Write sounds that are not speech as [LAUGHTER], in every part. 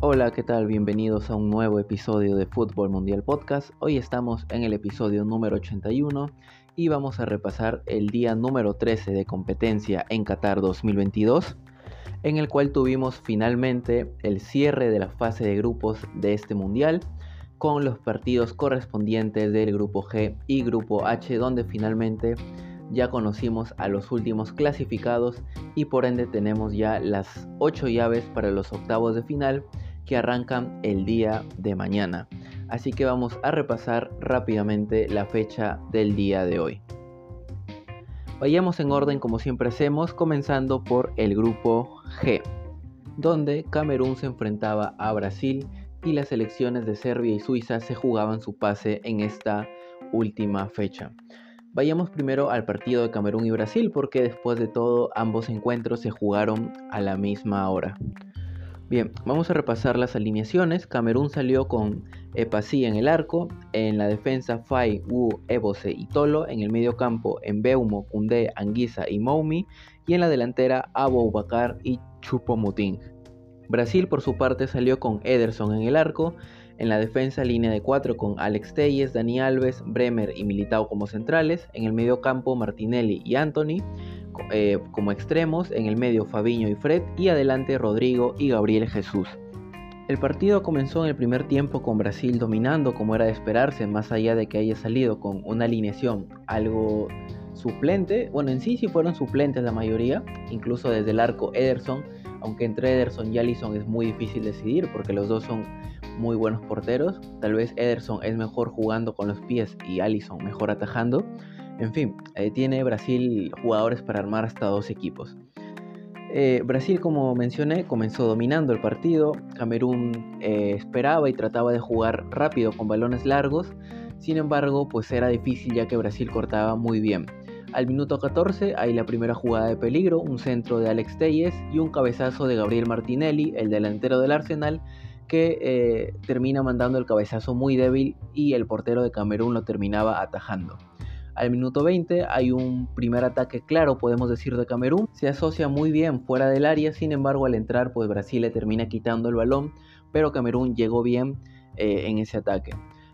Hola, ¿qué tal? Bienvenidos a un nuevo episodio de Fútbol Mundial Podcast. Hoy estamos en el episodio número 81 y vamos a repasar el día número 13 de competencia en Qatar 2022, en el cual tuvimos finalmente el cierre de la fase de grupos de este mundial con los partidos correspondientes del grupo G y grupo H, donde finalmente ya conocimos a los últimos clasificados y por ende tenemos ya las 8 llaves para los octavos de final que arrancan el día de mañana. Así que vamos a repasar rápidamente la fecha del día de hoy. Vayamos en orden como siempre hacemos, comenzando por el grupo G, donde Camerún se enfrentaba a Brasil y las selecciones de Serbia y Suiza se jugaban su pase en esta última fecha. Vayamos primero al partido de Camerún y Brasil porque después de todo ambos encuentros se jugaron a la misma hora. Bien, vamos a repasar las alineaciones. Camerún salió con Epasí en el arco, en la defensa Fai, Wu, Ebose y Tolo, en el medio campo Beumo, Kunde, Anguisa y Moumi, y en la delantera Abo Bakar y Chupomuting. Brasil por su parte salió con Ederson en el arco, en la defensa línea de 4 con Alex Telles, Dani Alves, Bremer y Militao como centrales, en el medio campo Martinelli y Anthony, eh, como extremos, en el medio Fabiño y Fred y adelante Rodrigo y Gabriel Jesús. El partido comenzó en el primer tiempo con Brasil dominando como era de esperarse, más allá de que haya salido con una alineación algo suplente, bueno en sí sí fueron suplentes la mayoría, incluso desde el arco Ederson, aunque entre Ederson y Allison es muy difícil decidir porque los dos son muy buenos porteros, tal vez Ederson es mejor jugando con los pies y Allison mejor atajando, en fin, eh, tiene Brasil jugadores para armar hasta dos equipos. Eh, Brasil, como mencioné, comenzó dominando el partido. Camerún eh, esperaba y trataba de jugar rápido con balones largos. Sin embargo, pues era difícil ya que Brasil cortaba muy bien. Al minuto 14 hay la primera jugada de peligro, un centro de Alex Telles y un cabezazo de Gabriel Martinelli, el delantero del Arsenal, que termina mandando el cabezazo muy débil y el portero de Camerún lo terminaba atajando. Al minuto 20 hay un primer ataque claro, podemos decir, de Camerún. Se asocia muy bien fuera del área, sin embargo al entrar pues Brasil le termina quitando el balón, pero Camerún llegó bien eh, en ese ataque.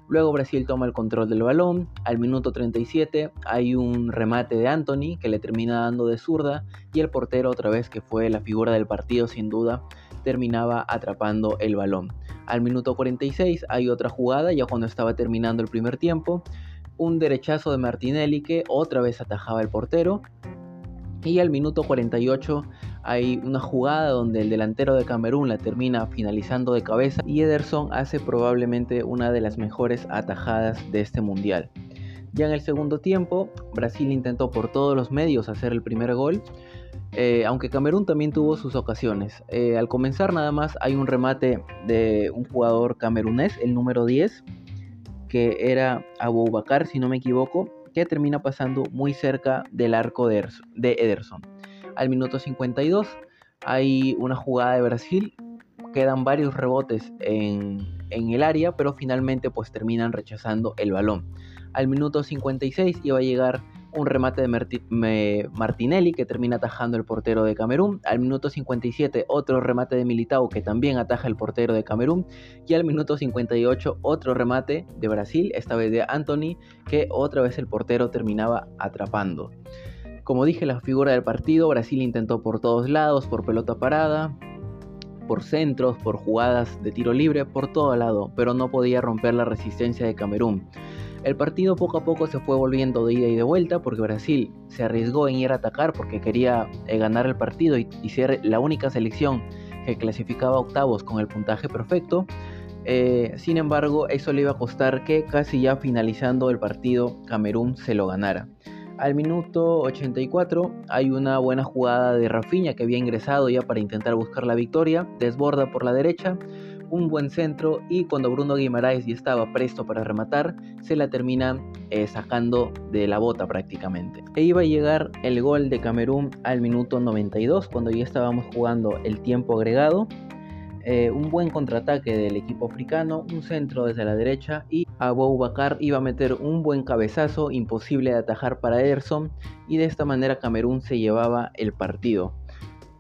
Luego Brasil toma el control del balón. Al minuto 37 hay un remate de Anthony que le termina dando de zurda y el portero otra vez que fue la figura del partido sin duda terminaba atrapando el balón. Al minuto 46 hay otra jugada ya cuando estaba terminando el primer tiempo un derechazo de Martinelli que otra vez atajaba el portero. Y al minuto 48 hay una jugada donde el delantero de Camerún la termina finalizando de cabeza y Ederson hace probablemente una de las mejores atajadas de este mundial. Ya en el segundo tiempo, Brasil intentó por todos los medios hacer el primer gol, eh, aunque Camerún también tuvo sus ocasiones. Eh, al comenzar nada más hay un remate de un jugador camerunés, el número 10, que era Bakar, si no me equivoco, que termina pasando muy cerca del arco de Ederson. Al minuto 52 hay una jugada de Brasil, quedan varios rebotes en, en el área, pero finalmente pues terminan rechazando el balón. Al minuto 56 iba a llegar un remate de Martinelli que termina atajando el portero de Camerún. Al minuto 57 otro remate de Militao que también ataja el portero de Camerún. Y al minuto 58 otro remate de Brasil, esta vez de Anthony, que otra vez el portero terminaba atrapando. Como dije, la figura del partido, Brasil intentó por todos lados, por pelota parada, por centros, por jugadas de tiro libre, por todo lado, pero no podía romper la resistencia de Camerún. El partido poco a poco se fue volviendo de ida y de vuelta porque Brasil se arriesgó en ir a atacar porque quería eh, ganar el partido y, ser la única selección que clasificaba octavos con el puntaje perfecto. Eh, sin embargo, eso le iba a costar que casi ya finalizando el partido Camerún se lo ganara. Al minuto 84 hay una buena jugada de Rafinha que había ingresado ya para intentar buscar la victoria, desborda por la derecha, un buen centro y cuando Bruno Guimaraes ya estaba presto para rematar, se la termina eh, sacando de la bota prácticamente. E iba a llegar el gol de Camerún al minuto 92 cuando ya estábamos jugando el tiempo agregado. Eh, un buen contraataque del equipo africano, un centro desde la derecha y Abou Bakar iba a meter un buen cabezazo imposible de atajar para Ederson y de esta manera Camerún se llevaba el partido.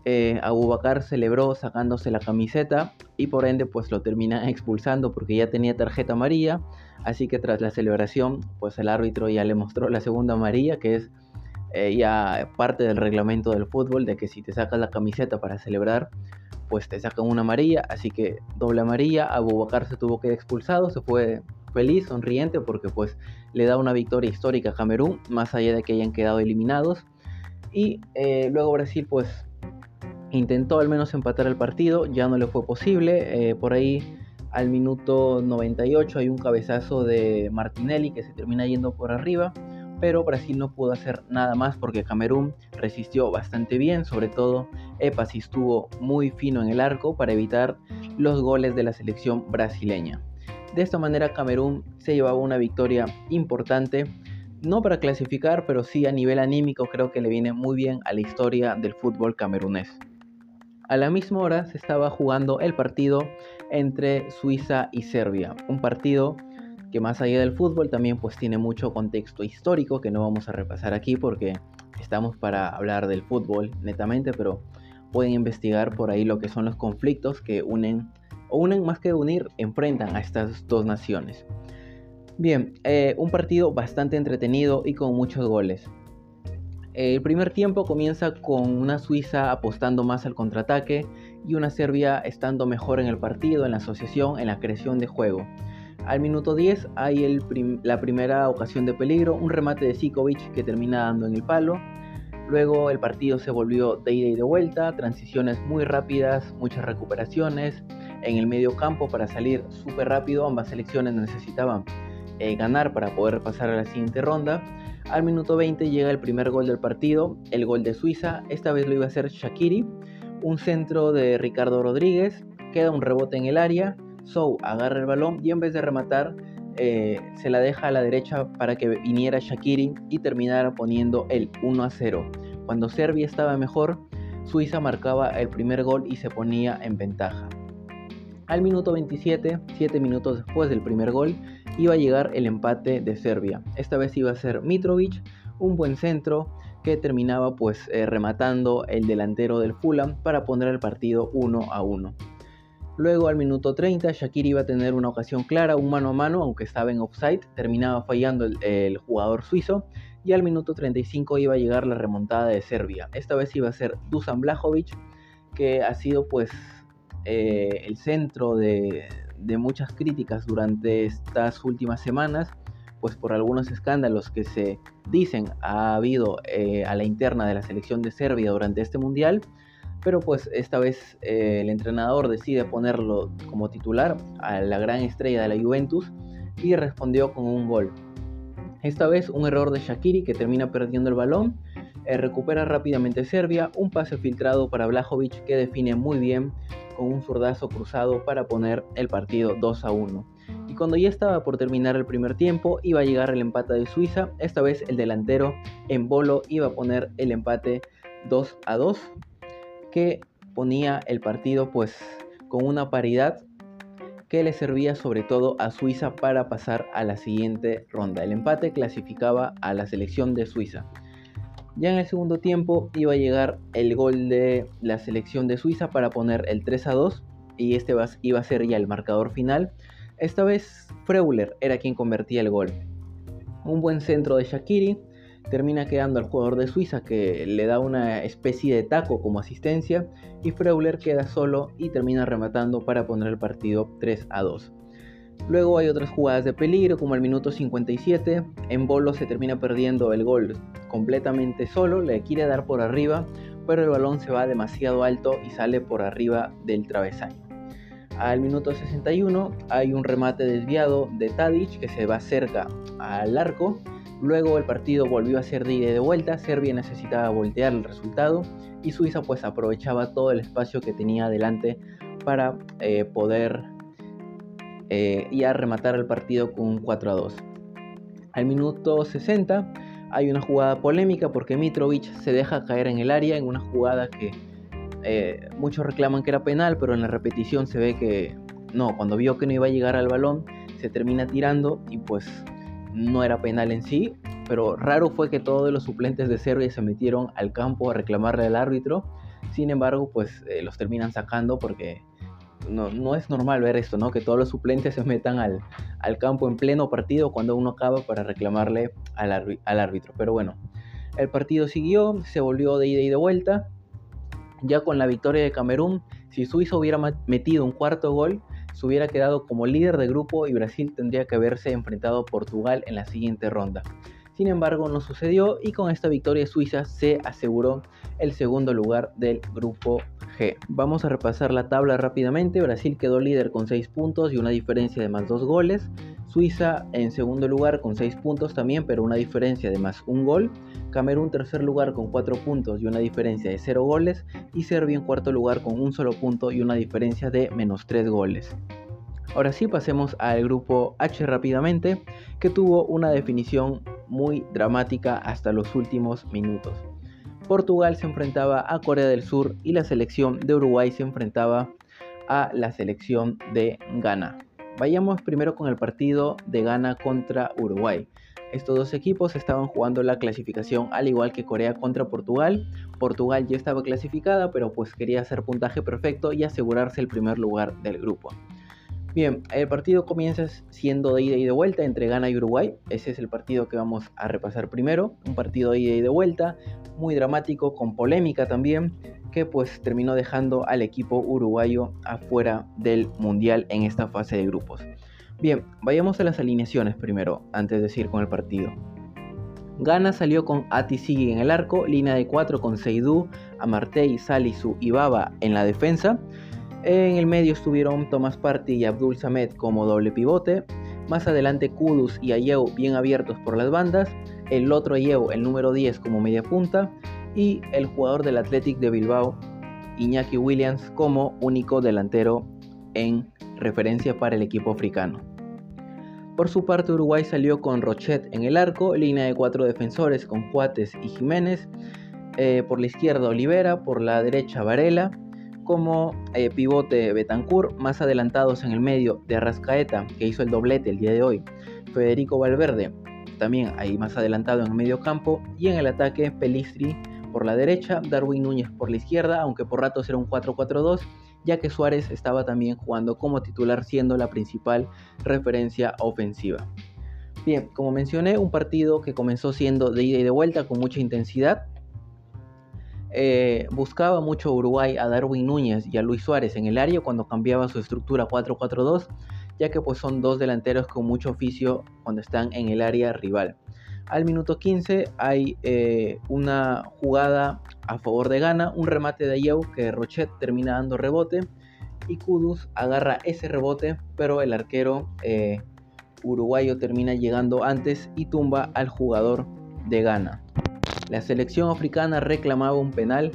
Eh, Abubakar celebró sacándose la camiseta y por ende pues lo terminan [LAUGHS] expulsando porque ya tenía tarjeta amarilla. Así que tras la celebración pues el árbitro ya le mostró la segunda amarilla que es eh, ya parte del reglamento del fútbol de que si te sacas la camiseta para celebrar pues te sacan una amarilla. Así que doble amarilla, Abubakar se tuvo que ir expulsado, se fue feliz, sonriente porque pues le da una victoria histórica a Camerún más allá de que hayan quedado eliminados. Y eh, luego Brasil pues intentó al menos empatar el partido, ya no le fue posible. Eh, por ahí al minuto 98 hay un cabezazo de Martinelli que se termina yendo por arriba, pero Brasil no pudo hacer nada más porque Camerún resistió bastante bien, sobre todo Epasi estuvo muy fino en el arco para evitar los goles de la selección brasileña. De esta manera Camerún se llevaba una victoria importante, no para clasificar, pero sí a nivel anímico creo que le viene muy bien a la historia del fútbol camerunés. A la misma hora se estaba jugando el partido entre Suiza y Serbia, un partido que más allá del fútbol también pues tiene mucho contexto histórico que no vamos a repasar aquí porque estamos para hablar del fútbol netamente, pero pueden investigar por ahí lo que son los conflictos que unen o unen más que unir, enfrentan a estas dos naciones. Bien, eh, un partido bastante entretenido y con muchos goles. El primer tiempo comienza con una Suiza apostando más al contraataque y una Serbia estando mejor en el partido, en la asociación, en la creación de juego. Al minuto 10 hay la primera ocasión de peligro, un remate de Sikovic que termina dando en el palo. Luego el partido se volvió de ida y de vuelta, transiciones muy rápidas, muchas recuperaciones. En el medio campo para salir súper rápido, ambas selecciones necesitaban eh, ganar para poder pasar a la siguiente ronda. Al minuto 20 llega el primer gol del partido, el gol de Suiza. Esta vez lo iba a hacer Shakiri. Un centro de Ricardo Rodríguez. Queda un rebote en el área. Sou agarra el balón y en vez de rematar, eh, se la deja a la derecha para que viniera Shakiri y terminara poniendo el 1 a 0. Cuando Serbia estaba mejor, Suiza marcaba el primer gol y se ponía en ventaja. Al minuto 27, 7 minutos después del primer gol, iba a llegar el empate de Serbia. Esta vez iba a ser Mitrovic, un buen centro que terminaba pues eh, rematando el delantero del Fulham para poner el partido 1 a 1. Luego al minuto 30 Shakir iba a tener una ocasión clara, un mano a mano, aunque estaba en offside, terminaba fallando el, el, jugador suizo y al minuto 35 iba a llegar la remontada de Serbia. Esta vez iba a ser Dusan Blajovic, que ha sido pues eh, el centro de, muchas críticas durante estas últimas semanas, pues por algunos escándalos que se dicen ha habido eh, a la interna de la selección de Serbia durante este mundial, pero pues esta vez eh, el entrenador decide ponerlo como titular a la gran estrella de la Juventus y respondió con un gol. Esta vez un error de Shakiri que termina perdiendo el balón, eh, recupera rápidamente Serbia, un pase filtrado para Blajovic que define muy bien con un zurdazo cruzado para poner el partido 2 a 1. Y cuando ya estaba por terminar el primer tiempo, iba a llegar el empate de Suiza. Esta vez el delantero en bolo iba a poner el empate 2 a 2, que ponía el partido pues con una paridad que le servía sobre todo a Suiza para pasar a la siguiente ronda. El empate clasificaba a la selección de Suiza. Ya en el segundo tiempo iba a llegar el gol de la selección de Suiza para poner el 3 a 2 y este iba a ser ya el marcador final. Esta vez Freuler era quien convertía el gol. Un buen centro de Shakiri termina quedando al jugador de Suiza que le da una especie de taco como asistencia y Freuler queda solo y termina rematando para poner el partido 3 a 2. Luego hay otras jugadas de peligro, como al minuto 57, en Bolo se termina perdiendo el gol completamente solo, le quiere dar por arriba, pero el balón se va demasiado alto y sale por arriba del travesaño. Al minuto 61 hay un remate desviado de Tadic que se va cerca al arco. Luego el partido volvió a ser de ida y de vuelta, Serbia necesitaba voltear el resultado y Suiza pues aprovechaba todo el espacio que tenía adelante para eh, poder eh, y a rematar el partido con un 4 a 2. Al minuto 60 hay una jugada polémica porque Mitrovic se deja caer en el área en una jugada que eh, muchos reclaman que era penal, pero en la repetición se ve que no, cuando vio que no iba a llegar al balón, se termina tirando y pues no era penal en sí, pero raro fue que todos los suplentes de Serbia se metieron al campo a reclamarle al árbitro Sin embargo, pues eh, los terminan sacando porque no, es normal ver esto, ¿no? Que todos los suplentes se metan al, campo en pleno partido cuando uno acaba para reclamarle al, al árbitro. Pero bueno, el partido siguió, se volvió de ida y de vuelta. Ya con la victoria de Camerún, si Suiza hubiera metido un cuarto gol, se hubiera quedado como líder de grupo y Brasil tendría que haberse enfrentado a Portugal en la siguiente ronda. Sin embargo, no sucedió y con esta victoria Suiza se aseguró el segundo lugar del grupo G. Vamos a repasar la tabla rápidamente. Brasil quedó líder con 6 puntos y una diferencia de más 2 goles. Suiza en segundo lugar con 6 puntos también, pero una diferencia de más un gol. Camerún tercer lugar con 4 puntos y una diferencia de 0 goles. Y Serbia en cuarto lugar con un solo punto y una diferencia de menos 3 goles. Ahora sí pasemos al grupo H rápidamente, que tuvo una definición muy dramática hasta los últimos minutos. Portugal se enfrentaba a Corea del Sur y la selección de Uruguay se enfrentaba a la selección de Ghana. Vayamos primero con el partido de Ghana contra Uruguay. Estos dos equipos estaban jugando la clasificación al igual que Corea contra Portugal. Portugal ya estaba clasificada, pero pues quería hacer puntaje perfecto y asegurarse el primer lugar del grupo. Bien, el partido comienza siendo de ida y de vuelta entre Ghana y Uruguay. Ese es el partido que vamos a repasar primero. Un partido de ida y de vuelta, muy dramático, con polémica también, que pues terminó dejando al equipo uruguayo afuera del Mundial en esta fase de grupos. Bien, vayamos a las alineaciones primero, antes de ir con el partido. Ghana salió con Atisigi en el arco, línea de 4 con Seydou, Amartey, Salisu y Baba en la defensa. En el medio estuvieron Thomas Party y Abdul Samed como doble pivote. Más adelante Kudus y Ayew bien abiertos por las bandas. El otro Ayew, el número 10 como media punta. Y el jugador del Athletic de Bilbao, Iñaki Williams, como único delantero en referencia para el equipo africano. Por su parte Uruguay salió con Rochet en el arco, línea de cuatro defensores con Juates y Jiménez. Eh, por la izquierda Olivera, por la derecha Varela como eh, pivote Betancourt, más adelantados en el medio de Arrascaeta, que hizo el doblete el día de hoy, Federico Valverde, también ahí más adelantado en el medio campo, y en el ataque Pelistri por la derecha, Darwin Núñez por la izquierda, aunque por ratos era un 4-4-2, ya que Suárez estaba también jugando como titular siendo la principal referencia ofensiva. Bien, como mencioné, un partido que comenzó siendo de ida y de vuelta con mucha intensidad, eh, buscaba mucho Uruguay a Darwin Núñez y a Luis Suárez en el área cuando cambiaba su estructura 4-4-2, ya que pues son dos delanteros con mucho oficio cuando están en el área rival. Al minuto 15 hay eh, una jugada a favor de Ghana, un remate de Ayew que Rochet termina dando rebote y Kudus agarra ese rebote, pero el arquero eh, uruguayo termina llegando antes y tumba al jugador de Ghana. La selección africana reclamaba un penal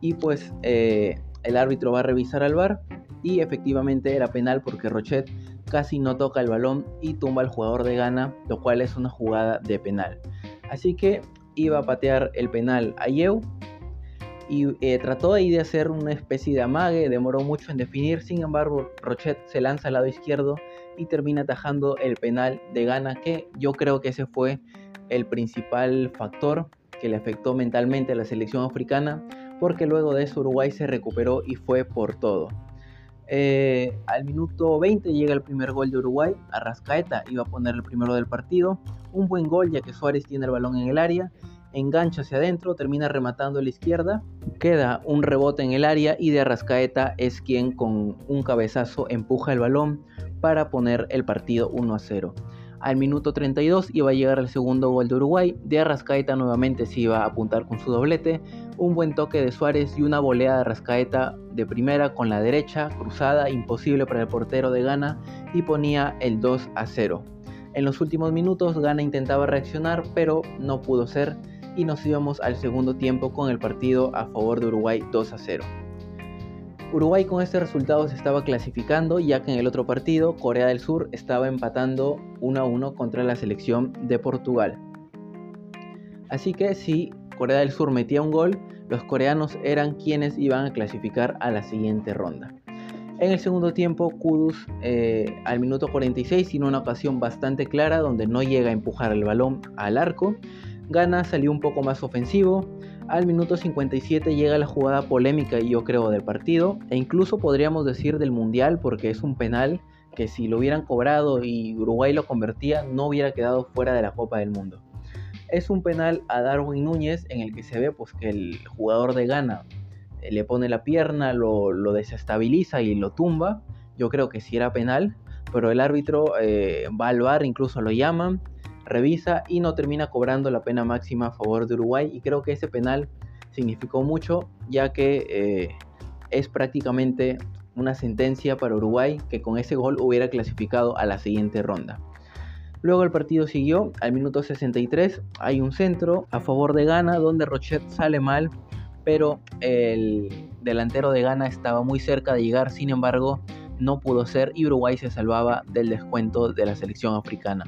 y pues eh, el árbitro va a revisar al bar y efectivamente era penal porque Rochet casi no toca el balón y tumba al jugador de Ghana, lo cual es una jugada de penal. Así que iba a patear el penal a Yeu y eh, trató ahí de hacer una especie de amague, demoró mucho en definir, sin embargo Rochet se lanza al lado izquierdo y termina atajando el penal de Ghana, que yo creo que ese fue el principal factor que le afectó mentalmente a la selección africana, porque luego de eso Uruguay se recuperó y fue por todo. Eh, al minuto 20 llega el primer gol de Uruguay, Arrascaeta iba a poner el primero del partido, un buen gol ya que Suárez tiene el balón en el área, engancha hacia adentro, termina rematando a la izquierda, queda un rebote en el área y de Arrascaeta es quien con un cabezazo empuja el balón para poner el partido 1 a 0. Al minuto 32 iba a llegar el segundo gol de Uruguay. De Arrascaeta nuevamente se iba a apuntar con su doblete. Un buen toque de Suárez y una volea de Arrascaeta de primera con la derecha, cruzada, imposible para el portero de Ghana y ponía el 2 a 0. En los últimos minutos Ghana intentaba reaccionar, pero no pudo ser y nos íbamos al segundo tiempo con el partido a favor de Uruguay 2 a 0. Uruguay con este resultado se estaba clasificando ya que en el otro partido Corea del Sur estaba empatando 1 a 1 contra la selección de Portugal. Así que si Corea del Sur metía un gol, los coreanos eran quienes iban a clasificar a la siguiente ronda. En el segundo tiempo, Kudus eh, al minuto 46 tiene una ocasión bastante clara donde no llega a empujar el balón al arco. Gana salió un poco más ofensivo. Al minuto 57 llega la jugada polémica, yo creo, del partido. E incluso podríamos decir del Mundial, porque es un penal que si lo hubieran cobrado y Uruguay lo convertía, no hubiera quedado fuera de la Copa del Mundo. Es un penal a Darwin Núñez en el que se ve pues, que el jugador de Ghana eh, le pone la pierna, lo, desestabiliza y lo tumba. Yo creo que sí era penal, pero el árbitro eh, va al bar, incluso lo llaman, revisa y no termina cobrando la pena máxima a favor de Uruguay. Y creo que ese penal significó mucho, ya que eh, es prácticamente una sentencia para Uruguay que con ese gol hubiera clasificado a la siguiente ronda. Luego el partido siguió, al minuto 63 hay un centro a favor de Ghana donde Rochet sale mal, pero el delantero de Ghana estaba muy cerca de llegar, sin embargo no pudo ser y Uruguay se salvaba del descuento de la selección africana.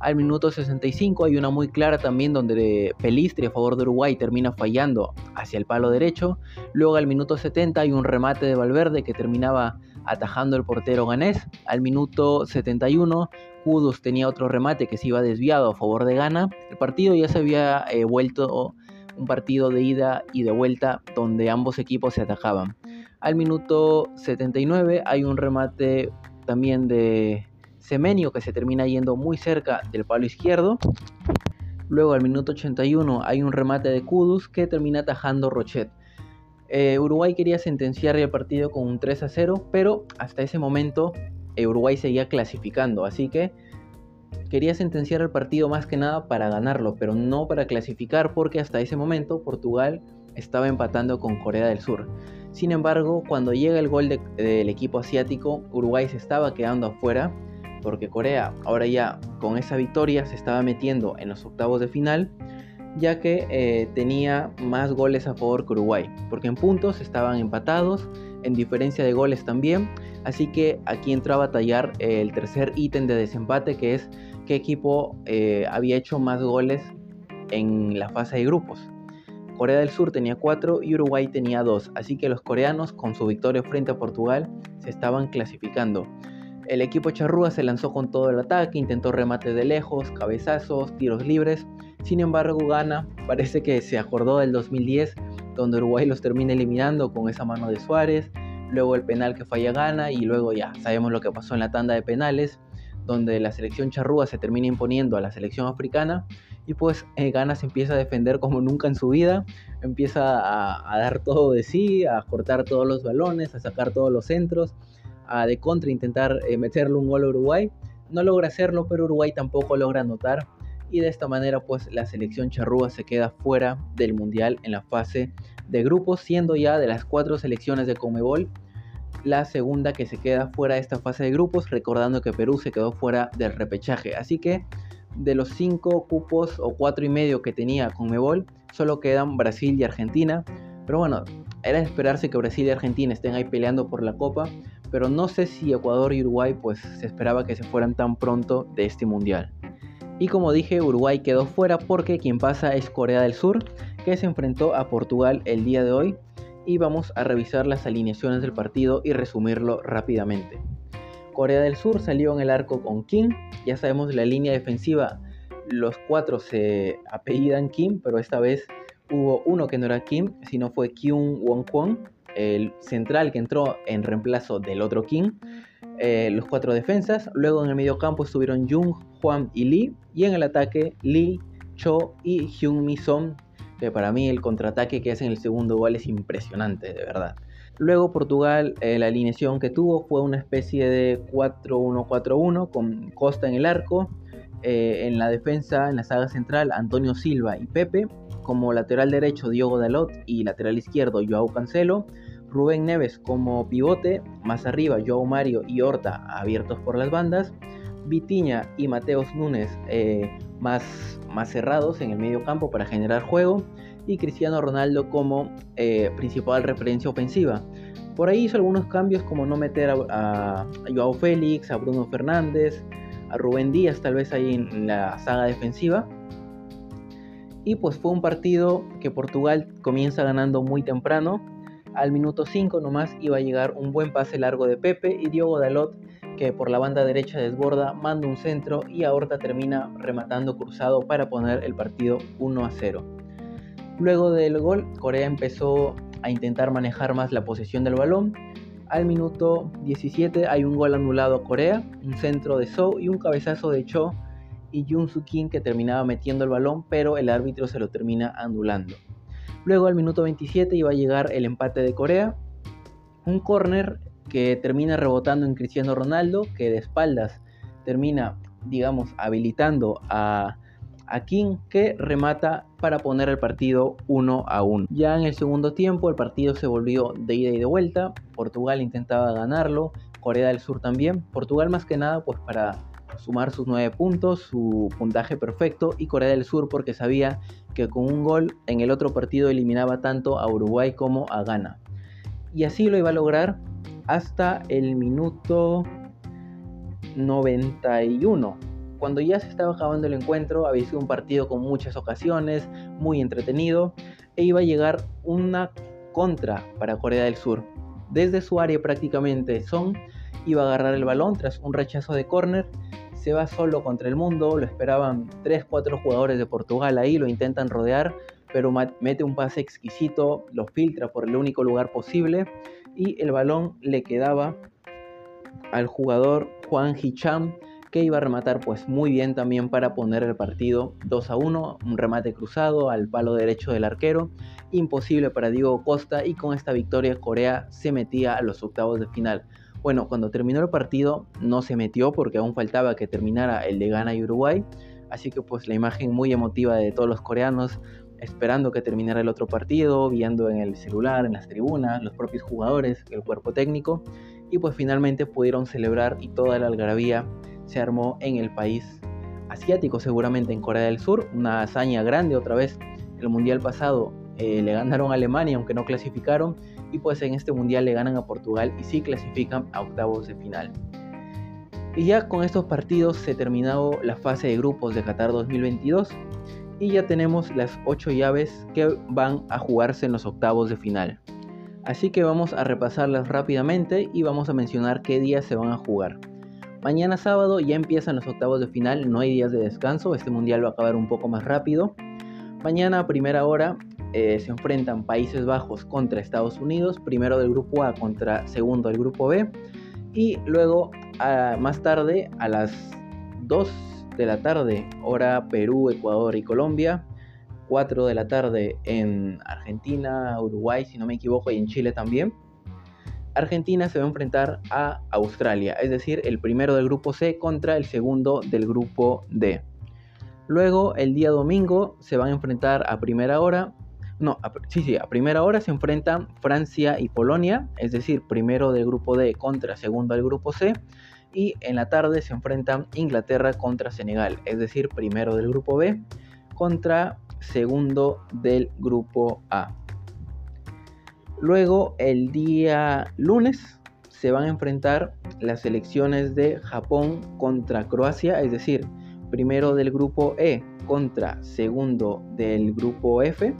Al minuto 65 hay una muy clara también donde Pelistri a favor de Uruguay termina fallando hacia el palo derecho. Luego al minuto 70 hay un remate de Valverde que terminaba atajando el portero ganés. Al minuto 71 Kudus tenía otro remate que se iba desviado a favor de Ghana. El partido ya se había eh, vuelto un partido de ida y de vuelta donde ambos equipos se atajaban. Al minuto 79 hay un remate también de Semenio que se termina yendo muy cerca del palo izquierdo. Luego al minuto 81 hay un remate de Kudus que termina atajando Rochet. Eh, Uruguay quería sentenciar el partido con un 3 a 0, pero hasta ese momento eh, Uruguay seguía clasificando, así que quería sentenciar el partido más que nada para ganarlo, pero no para clasificar porque hasta ese momento Portugal estaba empatando con Corea del Sur. Sin embargo, cuando llega el gol del equipo asiático, Uruguay se estaba quedando afuera porque Corea ahora ya con esa victoria se estaba metiendo en los octavos de final, ya que eh, tenía más goles a favor que Uruguay, porque en puntos estaban empatados, en diferencia de goles también, así que aquí entró a batallar el tercer ítem de desempate, que es qué equipo eh, había hecho más goles en la fase de grupos. Corea del Sur tenía 4 y Uruguay tenía 2, así que los coreanos con su victoria frente a Portugal se estaban clasificando. El equipo charrúa se lanzó con todo el ataque, intentó remates de lejos, cabezazos, tiros libres. Sin embargo, Ghana [LAUGHS] parece que se acordó del 2010, donde Uruguay los termina eliminando con esa mano de Suárez. Luego el penal que falla Ghana y luego ya sabemos lo que pasó en la tanda de penales, donde la selección charrúa se termina imponiendo a la selección africana y pues eh, se empieza a defender como nunca en su vida, empieza a, dar todo de sí, a cortar todos los balones, a sacar todos los centros de contra intentar eh, meterle un gol a Uruguay. No logra hacerlo, pero Uruguay tampoco logra anotar. Y de esta manera, pues la selección charrúa se queda fuera del Mundial en la fase de grupos, siendo ya de las cuatro selecciones de Comebol la segunda que se queda fuera de esta fase de grupos, recordando que Perú se quedó fuera del repechaje. Así que de los cinco cupos o cuatro y medio que tenía Conmebol, solo quedan Brasil y Argentina. Pero bueno, era esperarse que Brasil y Argentina estén ahí peleando por la copa, pero no sé si Ecuador y Uruguay pues se esperaba que se fueran tan pronto de este mundial. Y como dije, Uruguay quedó fuera porque quien pasa es Corea del Sur, que se enfrentó a Portugal el día de hoy. Y vamos a revisar las alineaciones del partido y resumirlo rápidamente. Corea del Sur salió en el arco con Kim, ya sabemos la línea defensiva, los cuatro se apellidan Kim, pero esta vez hubo uno que no era Kim, sino fue Kyung Won Kwon, el central que entró en reemplazo del otro King, eh, los cuatro defensas, luego en el medio campo estuvieron Jung, Juan y Lee, y en el ataque Lee, Cho y Hyun Mi Son, que para mí el contraataque que hacen el segundo gol es impresionante, de verdad. Luego Portugal, eh, la alineación que tuvo fue una especie de 4-1-4-1 con Costa en el arco, eh, en la defensa, en la saga central, Antonio Silva y Pepe, como lateral derecho Diogo Dalot y lateral izquierdo Joao Cancelo, Rubén Neves como pivote, más arriba Joao Mario y Horta abiertos por las bandas, Vitiña y Mateos Núñez eh, más, más cerrados en el medio campo para generar juego y Cristiano Ronaldo como eh, principal referencia ofensiva. Por ahí hizo algunos cambios como no meter a, a, Joao Félix, a Bruno Fernández, a Rubén Díaz tal vez ahí en la saga defensiva y pues fue un partido que Portugal comienza ganando muy temprano. Al minuto 5 nomás iba a llegar un buen pase largo de Pepe y Diogo Dalot que por la banda derecha desborda, manda un centro y Ahorta termina rematando cruzado para poner el partido 1 a 0. Luego del gol, Corea empezó a intentar manejar más la posesión del balón. Al minuto 17 hay un gol anulado a Corea, un centro de So y un cabezazo de Cho y Jun Soo Kim que terminaba metiendo el balón, pero el árbitro se lo termina anulando. Luego al minuto 27 iba a llegar el empate de Corea, un córner que termina rebotando en Cristiano Ronaldo, que de espaldas termina, digamos, habilitando a, a King, que remata para poner el partido 1 a 1. Ya en el segundo tiempo el partido se volvió de ida y de vuelta, Portugal intentaba ganarlo, Corea del Sur también, Portugal más que nada pues para sumar sus 9 puntos, su puntaje perfecto, y Corea del Sur porque sabía que con un gol en el otro partido eliminaba tanto a Uruguay como a Ghana. Y así lo iba a lograr hasta el minuto 91. Cuando ya se estaba acabando el encuentro, había sido un partido con muchas ocasiones, muy entretenido, e iba a llegar una contra para Corea del Sur. Desde su área prácticamente Son iba a agarrar el balón tras un rechazo de córner, se va solo contra el mundo, lo esperaban 3-4 jugadores de Portugal ahí, lo intentan rodear, pero mete un pase exquisito, lo filtra por el único lugar posible y el balón le quedaba al jugador Juan Hicham que iba a rematar pues muy bien también para poner el partido 2 a 1, un remate cruzado al palo derecho del arquero, imposible para Diego Costa y con esta victoria Corea se metía a los octavos de final. Bueno, cuando terminó el partido no se metió porque aún faltaba que terminara el de Ghana y Uruguay, así que pues la imagen muy emotiva de todos los coreanos esperando que terminara el otro partido, viendo en el celular, en las tribunas, los propios jugadores, el cuerpo técnico, y pues finalmente pudieron celebrar y toda la algarabía se armó en el país asiático, seguramente en Corea del Sur, una hazaña grande otra vez. El mundial pasado eh, le ganaron a Alemania, aunque no clasificaron, y pues en este mundial le ganan a Portugal y sí clasifican a octavos de final. Y ya con estos partidos se terminó la fase de grupos de Qatar 2022 y ya tenemos las 8 llaves que van a jugarse en los octavos de final. Así que vamos a repasarlas rápidamente y vamos a mencionar qué días se van a jugar. Mañana sábado ya empiezan los octavos de final, no hay días de descanso, este mundial va a acabar un poco más rápido. Mañana a primera hora eh, se enfrentan Países Bajos contra Estados Unidos, primero del grupo A contra segundo del grupo B. Y luego más tarde a las 2 de la tarde, hora Perú, Ecuador y Colombia. 4 de la tarde en Argentina, Uruguay, si no me equivoco, y en Chile también. Argentina se va a enfrentar a Australia, es decir, el primero del grupo C contra el segundo del grupo D. Luego, el día domingo, se van a enfrentar a primera hora. No, sí, sí, a primera hora se enfrentan Francia y Polonia, es decir, primero del grupo D contra segundo del grupo C y en la tarde se enfrentan Inglaterra contra Senegal, es decir, primero del grupo B contra segundo del grupo A. Luego el día lunes se van a enfrentar las selecciones de Japón contra Croacia, es decir, primero del grupo E contra segundo del grupo F.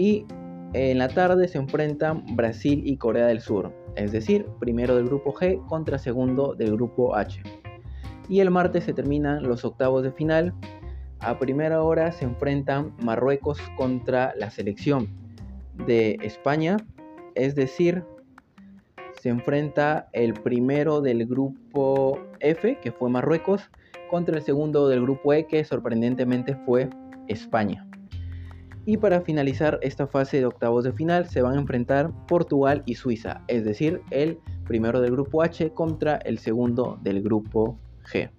Y en la tarde se enfrentan Brasil y Corea del Sur es decir, primero del grupo G contra segundo del grupo H. Y el martes se terminan los octavos de final. A primera hora se enfrentan Marruecos contra la selección de España, es decir, se enfrenta el primero del grupo F, que fue Marruecos, contra el segundo del grupo E, que sorprendentemente fue España. Y para finalizar esta fase de octavos de final se van a enfrentar Portugal y Suiza, es decir, el primero del grupo H contra el segundo del grupo G.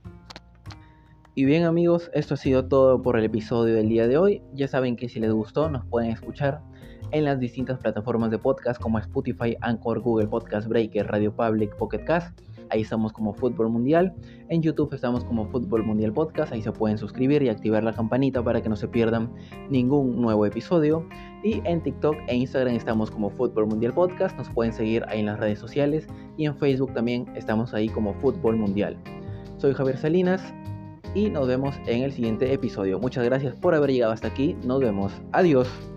Y bien amigos, esto ha sido todo por el episodio del día de hoy. Ya saben que si les gustó nos pueden escuchar en las distintas plataformas de podcast como Spotify, Anchor, Google Podcast Breaker, Radio Public, Pocket Cast ahí estamos como Fútbol Mundial. En YouTube estamos como Fútbol Mundial Podcast, ahí se pueden suscribir y activar la campanita para que no se pierdan ningún nuevo episodio. Y en TikTok e Instagram estamos como Fútbol Mundial Podcast, nos pueden seguir ahí en las redes sociales y en Facebook también estamos ahí como Fútbol Mundial. Soy Javier Salinas y nos vemos en el siguiente episodio. Muchas gracias por haber llegado hasta aquí, nos vemos, adiós.